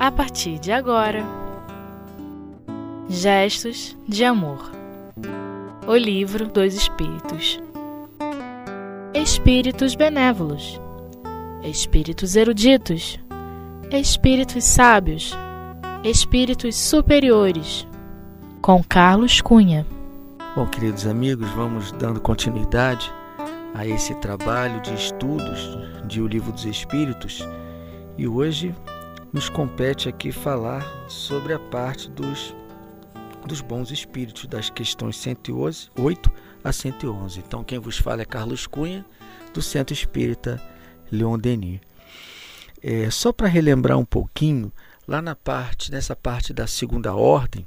a partir de agora. Gestos de Amor. O Livro dos Espíritos. Espíritos Benévolos. Espíritos Eruditos. Espíritos Sábios. Espíritos Superiores. Com Carlos Cunha. Bom, queridos amigos, vamos dando continuidade a esse trabalho de estudos de O Livro dos Espíritos. E hoje nos compete aqui falar sobre a parte dos, dos bons espíritos, das questões 108 a 111. Então, quem vos fala é Carlos Cunha, do Centro Espírita Leon Denis. É, só para relembrar um pouquinho, lá na parte, nessa parte da segunda ordem,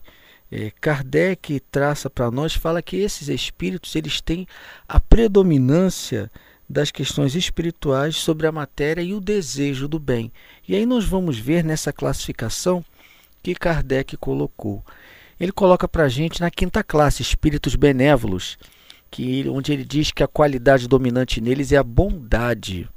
é, Kardec traça para nós, fala que esses espíritos eles têm a predominância das questões espirituais sobre a matéria e o desejo do bem. E aí nós vamos ver nessa classificação que Kardec colocou. Ele coloca para a gente na quinta classe, espíritos benévolos, que, onde ele diz que a qualidade dominante neles é a bondade.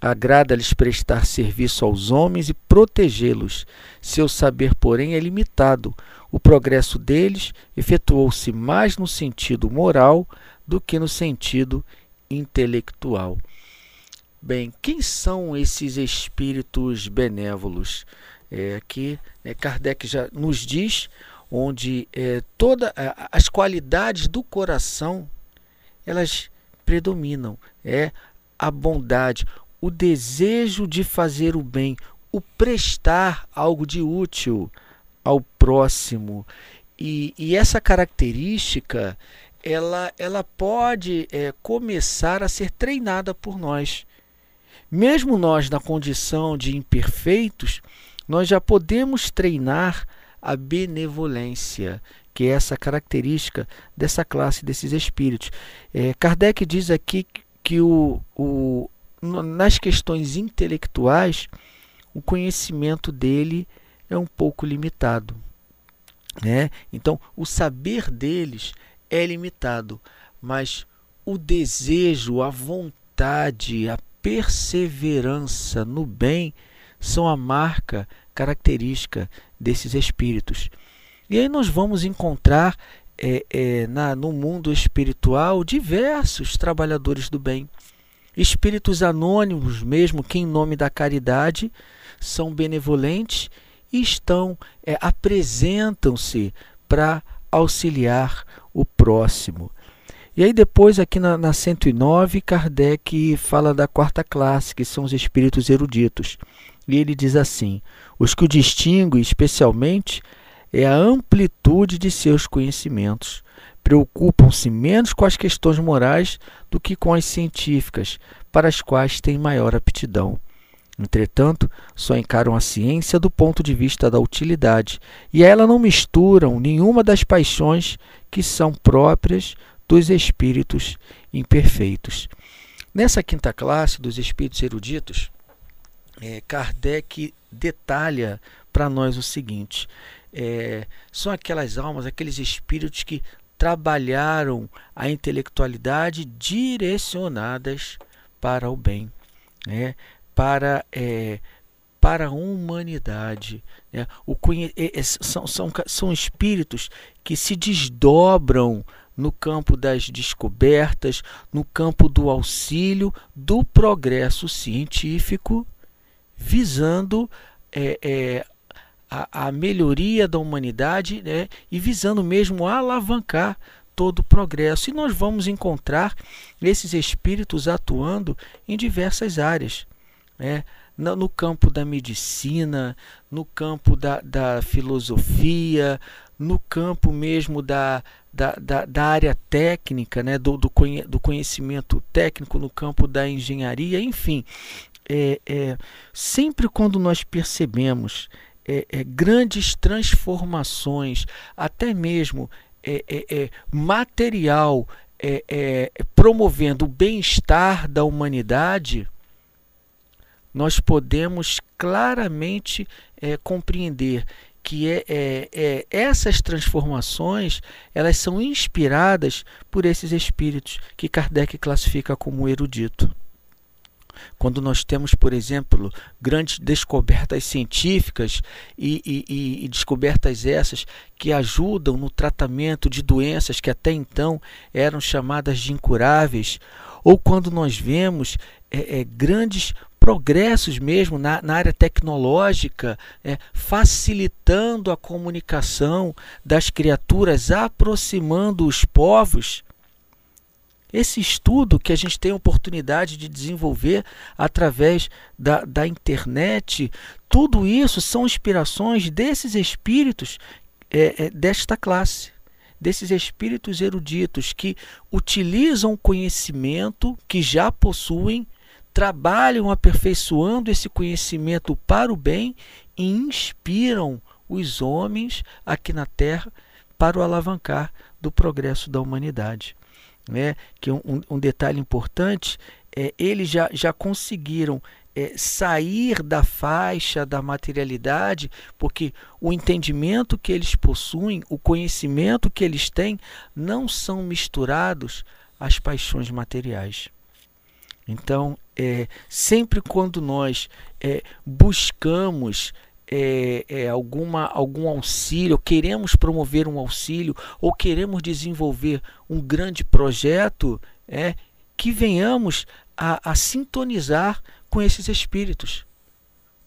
Agrada-lhes prestar serviço aos homens e protegê-los. Seu saber, porém, é limitado. O progresso deles efetuou-se mais no sentido moral do que no sentido intelectual. Bem, quem são esses espíritos benévolos? É, aqui é, Kardec já nos diz onde é, todas as qualidades do coração elas predominam. É a bondade, o desejo de fazer o bem, o prestar algo de útil ao próximo. E, e essa característica ela, ela pode é, começar a ser treinada por nós. Mesmo nós, na condição de imperfeitos, nós já podemos treinar a benevolência, que é essa característica dessa classe desses espíritos. É, Kardec diz aqui que o, o, nas questões intelectuais, o conhecimento dele é um pouco limitado. Né? Então, o saber deles é limitado, mas o desejo, a vontade, a perseverança no bem são a marca característica desses espíritos. E aí nós vamos encontrar é, é, na, no mundo espiritual diversos trabalhadores do bem espíritos anônimos, mesmo que em nome da caridade, são benevolentes e estão é, apresentam-se para auxiliar o próximo. E aí depois aqui na, na 109, Kardec fala da quarta classe, que são os espíritos eruditos. E ele diz assim: os que o distinguem especialmente é a amplitude de seus conhecimentos, preocupam-se menos com as questões morais do que com as científicas, para as quais têm maior aptidão. Entretanto, só encaram a ciência do ponto de vista da utilidade, e a ela não misturam nenhuma das paixões que são próprias dos espíritos imperfeitos. Nessa quinta classe dos espíritos eruditos, é, Kardec detalha para nós o seguinte: é, são aquelas almas, aqueles espíritos que trabalharam a intelectualidade direcionadas para o bem, né? Para, é, para a humanidade. Né? O é, é, são, são, são espíritos que se desdobram no campo das descobertas, no campo do auxílio, do progresso científico, visando é, é, a, a melhoria da humanidade né, e visando mesmo alavancar todo o progresso. E nós vamos encontrar esses espíritos atuando em diversas áreas. Né? no campo da medicina, no campo da, da filosofia, no campo mesmo da, da, da, da área técnica, né? do, do, do conhecimento técnico, no campo da engenharia, enfim. É, é, sempre quando nós percebemos é, é, grandes transformações, até mesmo é, é, é material, é, promovendo o bem-estar da humanidade, nós podemos claramente compreender que é, essas transformações elas são inspiradas por esses espíritos que Kardec classifica como erudito. quando nós temos, por exemplo, grandes descobertas científicas e, e, e, descobertas essas que ajudam no tratamento de doenças que até então eram chamadas de incuráveis, ou quando nós vemos é, é, grandes progressos mesmo na, na área tecnológica, é, facilitando a comunicação das criaturas, aproximando os povos. Esse estudo que a gente tem a oportunidade de desenvolver através da, da internet, tudo isso são inspirações desses espíritos é, é, desta classe, desses espíritos eruditos que utilizam o conhecimento que já possuem, trabalham aperfeiçoando esse conhecimento para o bem e inspiram os homens aqui na Terra para o alavancar do progresso da humanidade né? que um, um detalhe importante é eles já, já conseguiram é, sair da faixa da materialidade, porque o entendimento que eles possuem, o conhecimento que eles têm, não são misturados às paixões materiais. Então, é, sempre quando nós é, buscamos é, é, alguma, algum auxílio, queremos promover um auxílio ou queremos desenvolver um grande projeto, é que venhamos a, a sintonizar com esses espíritos,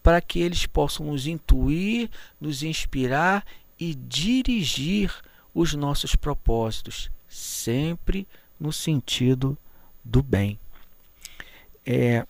para que eles possam nos intuir, nos inspirar e dirigir os nossos propósitos, sempre no sentido do bem. É,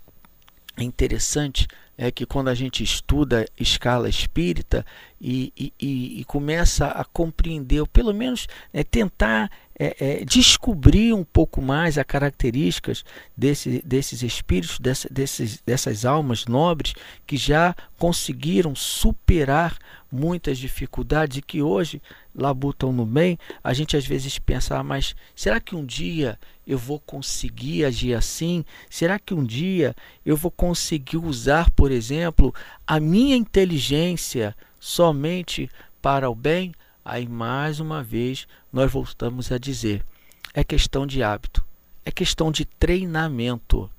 é interessante é que quando a gente estuda escala espírita e, e, e começa a compreender, ou pelo menos é, tentar é, é, descobrir um pouco mais as características desse, desses espíritos, dessa, desses, dessas almas nobres que já conseguiram superar muitas dificuldades e que hoje labutam no bem, a gente às vezes pensa, ah, mas será que um dia eu vou conseguir agir assim? Será que um dia eu vou conseguir usar, por exemplo, a minha inteligência somente para o bem? Aí mais uma vez nós voltamos a dizer: é questão de hábito, é questão de treinamento.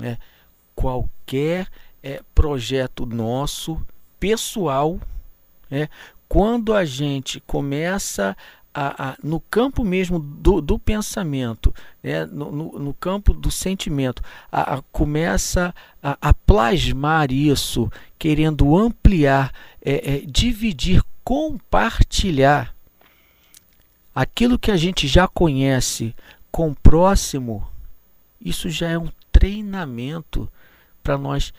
Né? Qualquer é, projeto nosso, pessoal, é, quando a gente começa a, a, no campo mesmo do, do pensamento, né, no, no, no, campo do sentimento, a, começa a, plasmar isso, querendo ampliar, é, é, dividir, compartilhar aquilo que a gente já conhece com o próximo, isso já é um treinamento para nós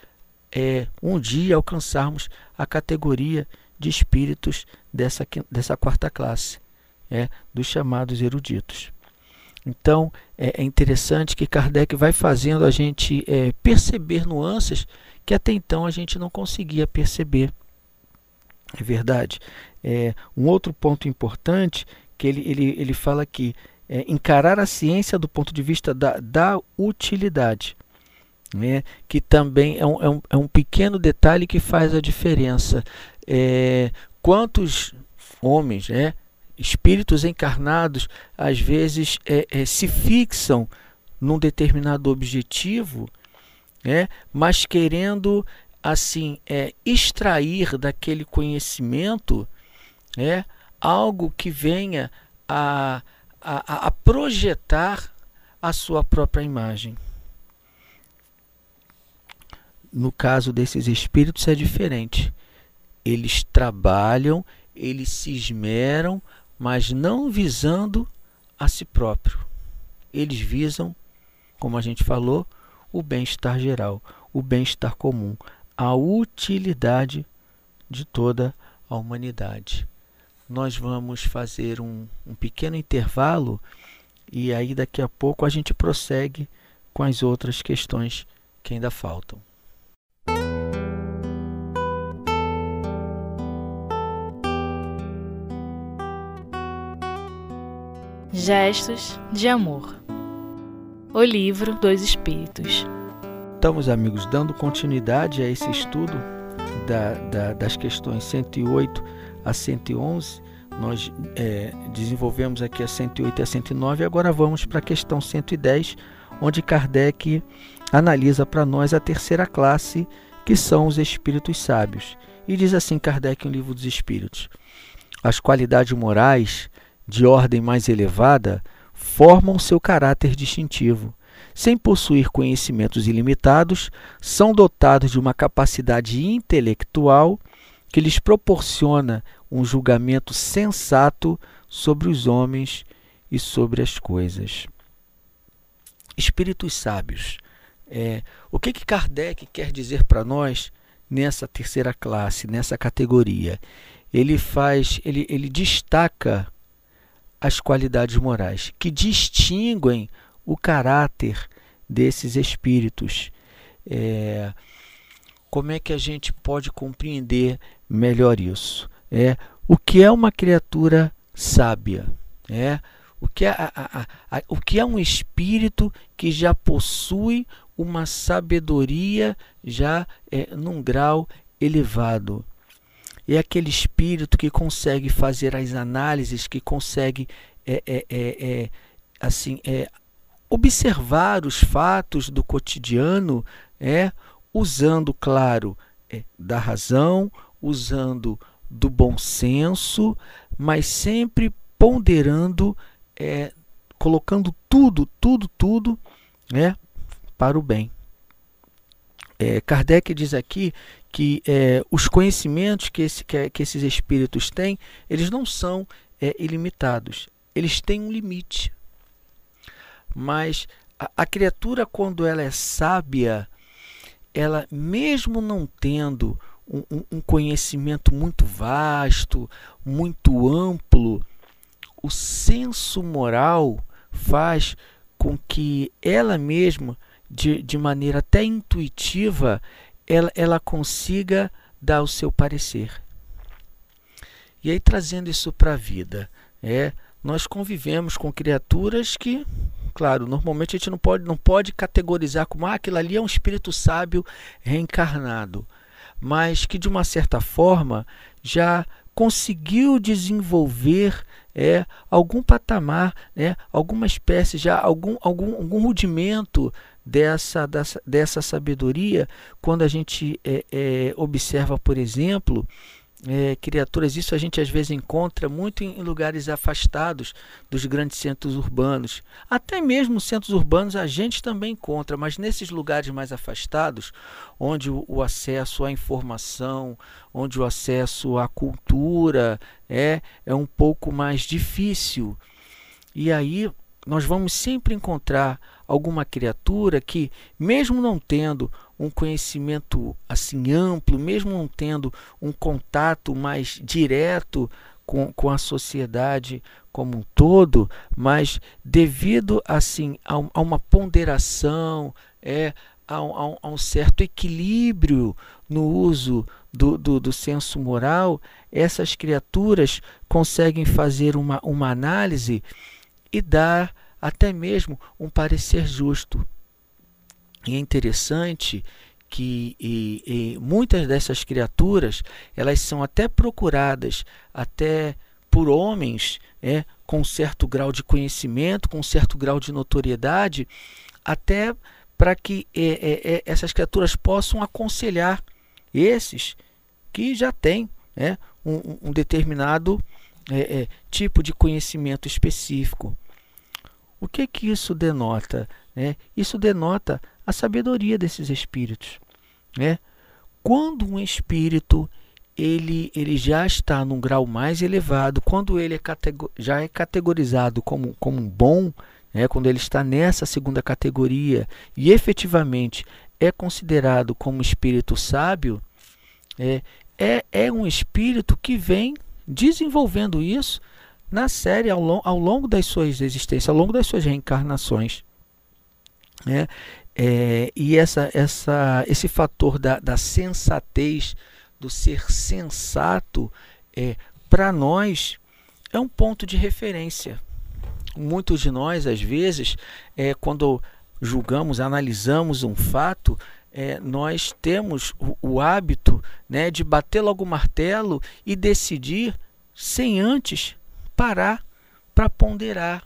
é, um dia alcançarmos a categoria de espíritos dessa, dessa quarta classe, é, dos chamados eruditos. Então é, é interessante que Kardec vai fazendo a gente é, perceber nuances que até então a gente não conseguia perceber. É verdade. É, um outro ponto importante que ele, ele, ele fala aqui é encarar a ciência do ponto de vista da, da utilidade. Né? Que também é um, é, um, é um pequeno detalhe que faz a diferença. É, quantos homens, né, espíritos encarnados, às vezes é, é, se fixam num determinado objetivo, né, mas querendo assim é, extrair daquele conhecimento né, algo que venha a, a, a projetar a sua própria imagem. No caso desses espíritos é diferente eles trabalham, eles se esmeram, mas não visando a si próprio. Eles visam, como a gente falou, o bem-estar geral, o bem-estar comum, a utilidade de toda a humanidade. Nós vamos fazer um, um pequeno intervalo e aí daqui a pouco a gente prossegue com as outras questões que ainda faltam. Gestos de Amor. O livro dos Espíritos. Estamos, amigos, dando continuidade a esse estudo da, da, das questões 108 a 111. Nós é, desenvolvemos aqui a 108 e a 109 e agora vamos para a questão 110, onde Kardec analisa para nós a terceira classe, que são os espíritos sábios. E diz assim Kardec no Livro dos Espíritos: As qualidades morais de ordem mais elevada formam seu caráter distintivo. Sem possuir conhecimentos ilimitados, são dotados de uma capacidade intelectual que lhes proporciona um julgamento sensato sobre os homens e sobre as coisas. Espíritos sábios. É, o que, que Kardec quer dizer para nós nessa terceira classe, nessa categoria? Ele faz, ele, ele destaca as qualidades morais que distinguem o caráter desses espíritos. É, como é que a gente pode compreender melhor isso? É o que é uma criatura sábia? É o que é, a, a, a, o que é um espírito que já possui uma sabedoria já é, num grau elevado? É aquele espírito que consegue fazer as análises, que consegue é, é, é, é assim é, observar os fatos do cotidiano, é usando, claro, é, da razão, usando do bom senso, mas sempre ponderando, é, colocando tudo, tudo, tudo né, para o bem. É, Kardec diz aqui que é, os conhecimentos que, esse, que, que, esses espíritos têm, eles não são é, ilimitados, eles têm um limite. Mas a, a criatura, quando ela é sábia, ela, mesmo não tendo um, um conhecimento muito vasto, muito amplo, o senso moral faz com que ela mesma, de, de maneira até intuitiva, ela, ela consiga dar o seu parecer. E aí, trazendo isso para a vida, é, nós convivemos com criaturas que, claro, normalmente a gente não pode, não pode categorizar como ah, aquilo ali é um espírito sábio reencarnado. Mas que de uma certa forma já conseguiu desenvolver é, algum patamar, né, alguma espécie, já algum, algum, algum rudimento dessa, dessa, dessa sabedoria, quando a gente é, é, observa, por exemplo, é, criaturas. Isso a gente às vezes encontra muito em lugares afastados dos grandes centros urbanos. Até mesmo centros urbanos a gente também encontra, mas nesses lugares mais afastados, onde o, o acesso à informação, onde o acesso à cultura é, é um pouco mais difícil. E aí nós vamos sempre encontrar alguma criatura que, mesmo não tendo um conhecimento assim amplo, mesmo não tendo um contato mais direto com, com a sociedade como um todo, mas devido assim a, a uma ponderação, é, a, a, a, um certo equilíbrio no uso do, do, do senso moral, essas criaturas conseguem fazer uma, uma análise e dar até mesmo um parecer justo. E é interessante que e, e muitas dessas criaturas elas são até procuradas até por homens é, com certo grau de conhecimento, com certo grau de notoriedade, até para que é, é, é essas criaturas possam aconselhar esses que já têm é, um, um, determinado é, é, tipo de conhecimento específico. O que que isso denota? Né? Isso denota a sabedoria desses espíritos. Né? Quando um espírito ele, ele já está num grau mais elevado, quando ele é já é categorizado como, como um bom, né? quando ele está nessa segunda categoria e efetivamente é considerado como espírito sábio, é, é, é um espírito que vem desenvolvendo isso na série ao, long, ao longo das suas existências, ao longo das suas reencarnações. Né? É, e essa, essa, esse fator da, da sensatez, do ser sensato, é, para nós é um ponto de referência. Muitos de nós, às vezes, é, quando julgamos, analisamos um fato, é, nós temos o, o hábito né, de bater logo o martelo e decidir sem antes parar para ponderar,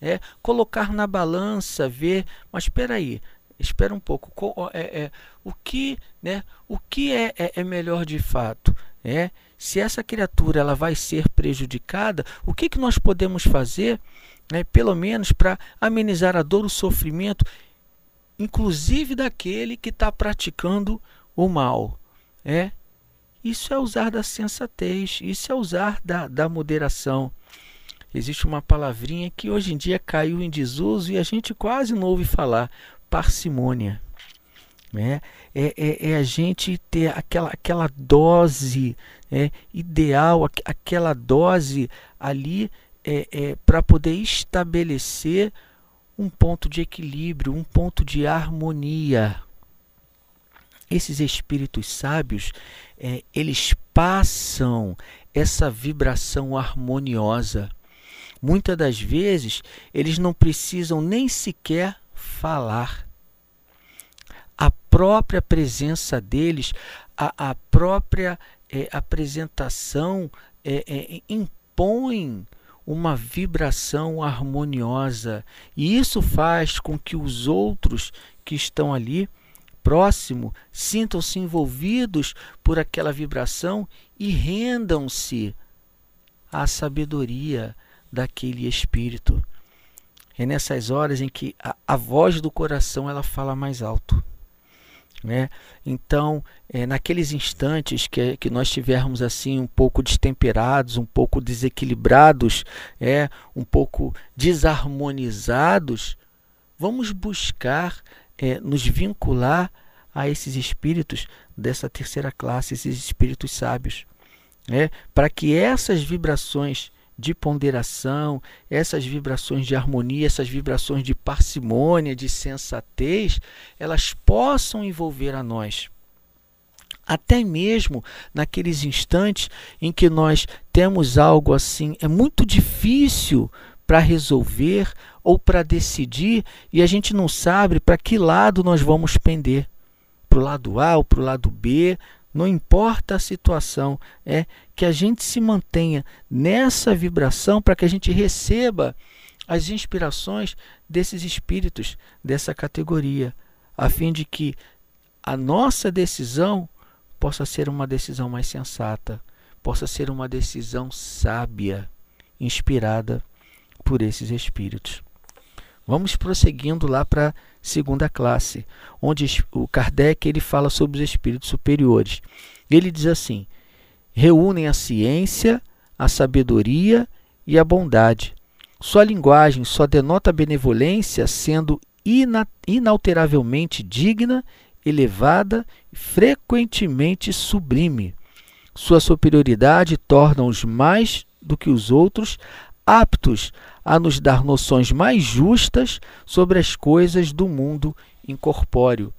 é, colocar na balança, ver, mas espera aí, espera um pouco. É, é, o que, né, o que é, é, é melhor de fato? É, se essa criatura ela vai ser prejudicada, o que, que nós podemos fazer, né, pelo menos para amenizar a dor, o sofrimento, inclusive daquele que está praticando o mal? É, isso é usar da sensatez, isso é usar da, da moderação. Existe uma palavrinha que hoje em dia caiu em desuso e a gente quase não ouve falar: parcimônia. Né? É, é, é a gente ter aquela, aquela dose é, ideal, aquela dose ali é, é, para poder estabelecer um ponto de equilíbrio, um ponto de harmonia. Esses espíritos sábios, é, eles passam essa vibração harmoniosa. Muitas das vezes, eles não precisam nem sequer falar. A própria presença deles, a, a própria é, apresentação é, é, impõe uma vibração harmoniosa. E isso faz com que os outros que estão ali próximo sintam-se envolvidos por aquela vibração e rendam-se à sabedoria daquele espírito. É nessas horas em que a, a voz do coração ela fala mais alto. Né? Então, é, naqueles instantes que, que nós tivermos assim um pouco destemperados, um pouco desequilibrados, é, um pouco desarmonizados, vamos buscar é, nos vincular a esses espíritos dessa terceira classe, esses espíritos sábios, né? para que essas vibrações de ponderação, essas vibrações de harmonia, essas vibrações de parcimônia, de sensatez, elas possam envolver a nós. Até mesmo naqueles instantes em que nós temos algo assim, é muito difícil para resolver ou para decidir e a gente não sabe para que lado nós vamos pender. Para o lado A ou para o lado B, não importa a situação, é que a gente se mantenha nessa vibração para que a gente receba as inspirações desses espíritos dessa categoria, a fim de que a nossa decisão possa ser uma decisão mais sensata, possa ser uma decisão sábia, inspirada por esses espíritos. Vamos prosseguindo lá para a segunda classe, onde o Kardec ele fala sobre os espíritos superiores. Ele diz assim: reúnem a ciência, a sabedoria e a bondade. Sua linguagem só denota benevolência sendo ina inalteravelmente digna, elevada e frequentemente sublime. Sua superioridade torna-os mais do que os outros aptos a nos dar noções mais justas sobre as coisas do mundo incorpóreo,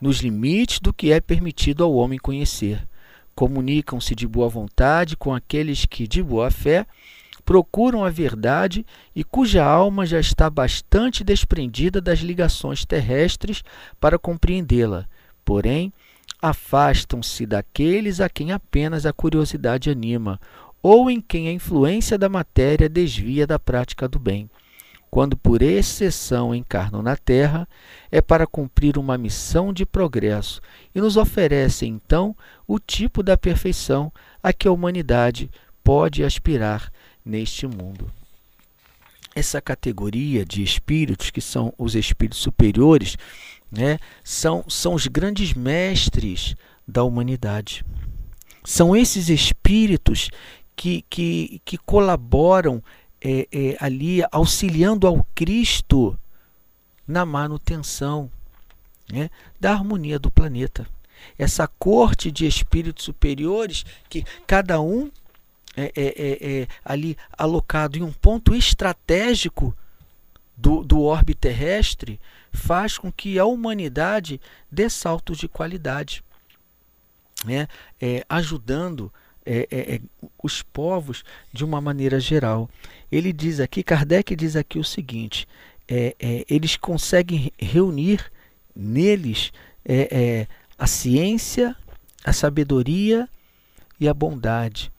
nos limites do que é permitido ao homem conhecer. Comunicam-se de boa vontade com aqueles que, de boa fé, procuram a verdade e cuja alma já está bastante desprendida das ligações terrestres para compreendê-la. Porém, afastam-se daqueles a quem apenas a curiosidade anima, ou em quem a influência da matéria desvia da prática do bem. Quando por exceção encarnam na Terra, é para cumprir uma missão de progresso e nos oferecem então o tipo da perfeição a que a humanidade pode aspirar neste mundo. Essa categoria de espíritos, que são os espíritos superiores, né, são, são os grandes mestres da humanidade. São esses espíritos que, que, que colaboram é, é, ali, auxiliando ao Cristo na manutenção né, da harmonia do planeta. Essa corte de espíritos superiores que cada um é, é, ali alocado em um ponto estratégico do, do orbe terrestre faz com que a humanidade dê saltos de qualidade, né? É, ajudando é, é, é, os povos de uma maneira geral. Ele diz aqui, Kardec diz aqui o seguinte: é, é, eles conseguem reunir neles é, a ciência, a sabedoria e a bondade.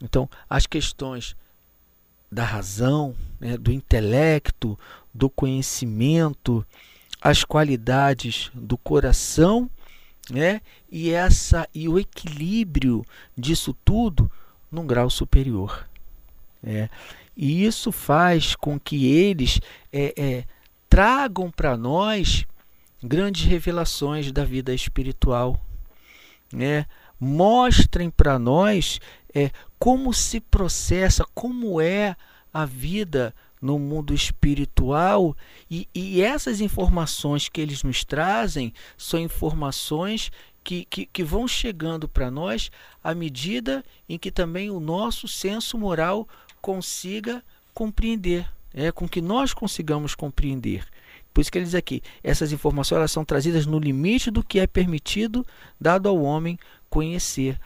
Então, as questões da razão, né, do intelecto, do conhecimento, as qualidades do coração, né? E essa e o equilíbrio disso tudo num grau superior. É. E isso faz com que eles é, é, tragam para nós grandes revelações da vida espiritual. Né? Mostrem para nós é, como se processa, como é a vida no mundo espiritual e, e essas informações que eles nos trazem são informações que, que, que vão chegando para nós à medida em que também o nosso senso moral consiga compreender, é com que nós consigamos compreender. Por isso que ele diz aqui, essas informações elas são trazidas no limite do que é permitido dado ao homem conhecer.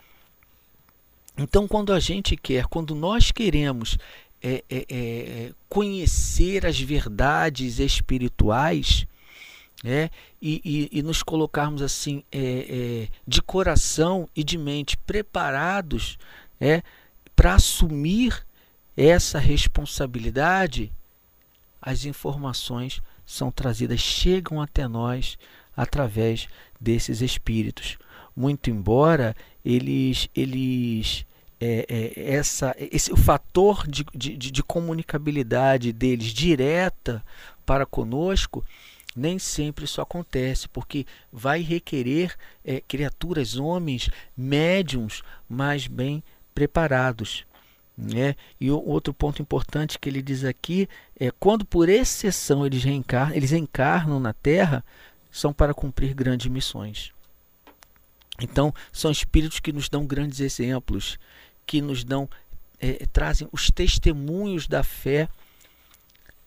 Então, quando a gente quer, quando nós queremos é, é, é, conhecer as verdades espirituais é, e, e, e, nos colocarmos assim é, é, de coração e de mente preparados é, para assumir essa responsabilidade, as informações são trazidas, chegam até nós através desses espíritos. Muito embora eles, eles é, é, essa, esse, o fator de, de, de comunicabilidade deles direta para conosco, nem sempre isso acontece, porque vai requerer é, criaturas, homens, médiums mais bem preparados. Né? E o outro ponto importante que ele diz aqui é quando por exceção eles reencarnam, eles encarnam na Terra, são para cumprir grandes missões. Então, são espíritos que nos dão grandes exemplos, que nos dão, é, trazem os testemunhos da fé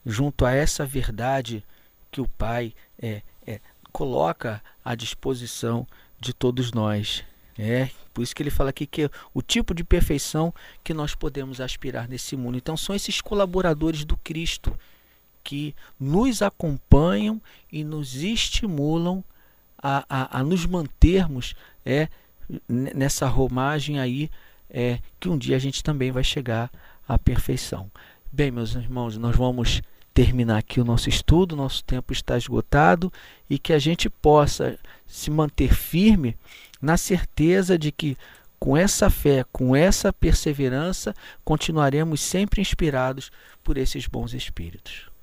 junto a essa verdade que o Pai é, é, coloca à disposição de todos nós. É, por isso que ele fala aqui que é o tipo de perfeição que nós podemos aspirar nesse mundo. Então são esses colaboradores do Cristo que nos acompanham e nos estimulam a, a, a nos mantermos é, nessa romagem aí é, que um dia a gente também vai chegar à perfeição. Bem, meus irmãos, nós vamos terminar aqui o nosso estudo, nosso tempo está esgotado e que a gente possa se manter firme na certeza de que com essa fé, com essa perseverança, continuaremos sempre inspirados por esses bons espíritos.